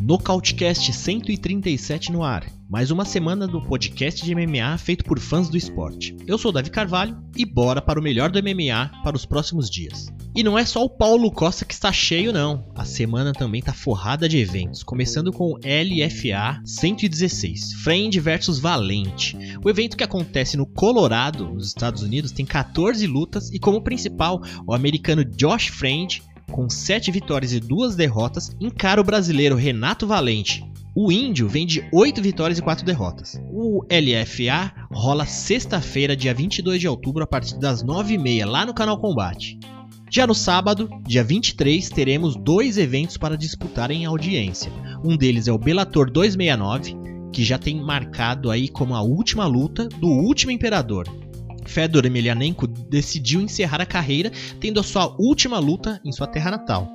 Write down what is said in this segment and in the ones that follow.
Nocautecast 137 no ar. Mais uma semana do podcast de MMA feito por fãs do esporte. Eu sou Davi Carvalho e bora para o melhor do MMA para os próximos dias. E não é só o Paulo Costa que está cheio não. A semana também está forrada de eventos, começando com o LFA 116, Friend versus Valente. O evento que acontece no Colorado, nos Estados Unidos, tem 14 lutas e como principal o americano Josh Friend com 7 vitórias e 2 derrotas, encara o brasileiro Renato Valente. O índio vem de 8 vitórias e 4 derrotas. O LFA rola sexta-feira, dia 22 de outubro, a partir das 9h30, lá no canal Combate. Já no sábado, dia 23, teremos dois eventos para disputar em audiência. Um deles é o Bellator 269, que já tem marcado aí como a última luta do último imperador, Fedor Emelianenko decidiu encerrar a carreira, tendo a sua última luta em sua terra natal.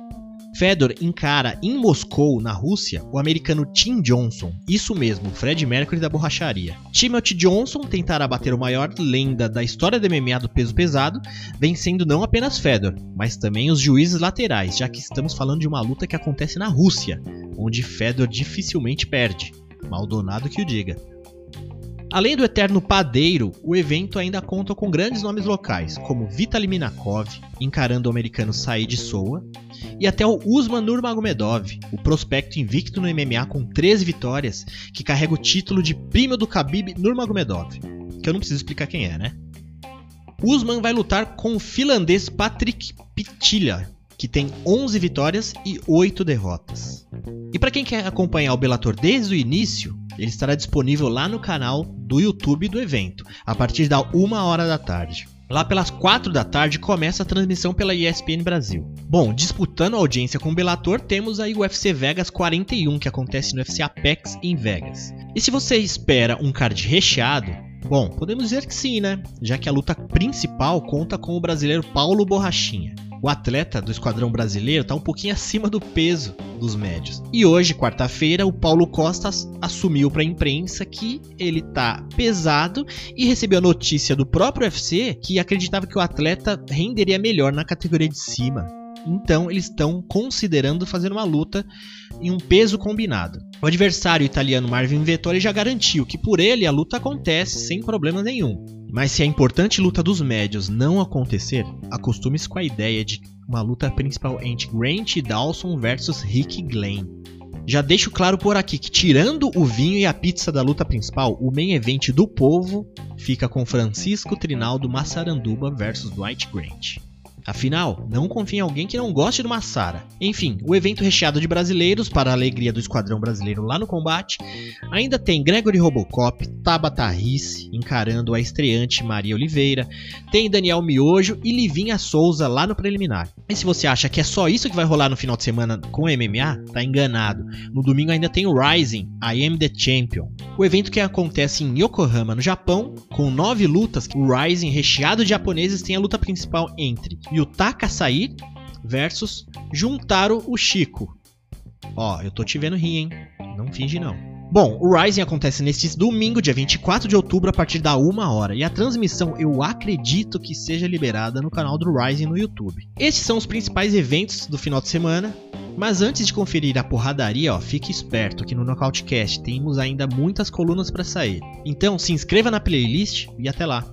Fedor encara em Moscou, na Rússia, o americano Tim Johnson, isso mesmo, Fred Mercury da borracharia. Timothy Johnson tentará bater o maior lenda da história do MMA do peso pesado, vencendo não apenas Fedor, mas também os juízes laterais, já que estamos falando de uma luta que acontece na Rússia, onde Fedor dificilmente perde. Maldonado que o diga. Além do eterno padeiro, o evento ainda conta com grandes nomes locais, como Vitaly Minakov, encarando o americano Said Soa, e até o Usman Nurmagomedov, o prospecto invicto no MMA com 13 vitórias, que carrega o título de primo do Khabib Nurmagomedov, que eu não preciso explicar quem é, né? Usman vai lutar com o finlandês Patrick Pitilha, que tem 11 vitórias e 8 derrotas. E para quem quer acompanhar o Bellator desde o início, ele estará disponível lá no canal do YouTube do evento, a partir da 1 hora da tarde. Lá pelas 4 da tarde começa a transmissão pela ESPN Brasil. Bom, disputando a audiência com o Bellator, temos aí o UFC Vegas 41, que acontece no UFC Apex em Vegas. E se você espera um card recheado, bom, podemos dizer que sim, né? Já que a luta principal conta com o brasileiro Paulo Borrachinha o atleta do esquadrão brasileiro está um pouquinho acima do peso dos médios. E hoje, quarta-feira, o Paulo Costa assumiu para a imprensa que ele está pesado e recebeu a notícia do próprio UFC que acreditava que o atleta renderia melhor na categoria de cima. Então, eles estão considerando fazer uma luta em um peso combinado. O adversário italiano Marvin Vettori já garantiu que por ele a luta acontece sem problema nenhum. Mas se a importante luta dos médios não acontecer, acostume-se com a ideia de uma luta principal entre Grant Dawson versus Rick Glenn. Já deixo claro por aqui que, tirando o vinho e a pizza da luta principal, o main event do povo fica com Francisco Trinaldo Massaranduba versus Dwight Grant. Afinal, não confie em alguém que não goste de uma Sara. Enfim, o evento recheado de brasileiros para a alegria do esquadrão brasileiro lá no combate. Ainda tem Gregory Robocop, Tabata Risse encarando a estreante Maria Oliveira, tem Daniel Miojo e Livinha Souza lá no preliminar. E se você acha que é só isso que vai rolar no final de semana com MMA, tá enganado. No domingo ainda tem o Rising, I Am the Champion. O evento que acontece em Yokohama, no Japão, com nove lutas, o Rising recheado de japoneses tem a luta principal entre Yutaka Sair versus Juntaro o Chico. Ó, eu tô te vendo rir, hein? Não finge não. Bom, o Rising acontece neste domingo, dia 24 de outubro, a partir da 1 hora. E a transmissão eu acredito que seja liberada no canal do Rising no YouTube. Estes são os principais eventos do final de semana. Mas antes de conferir a porradaria, ó, fique esperto que no Nocautecast temos ainda muitas colunas para sair. Então se inscreva na playlist e até lá.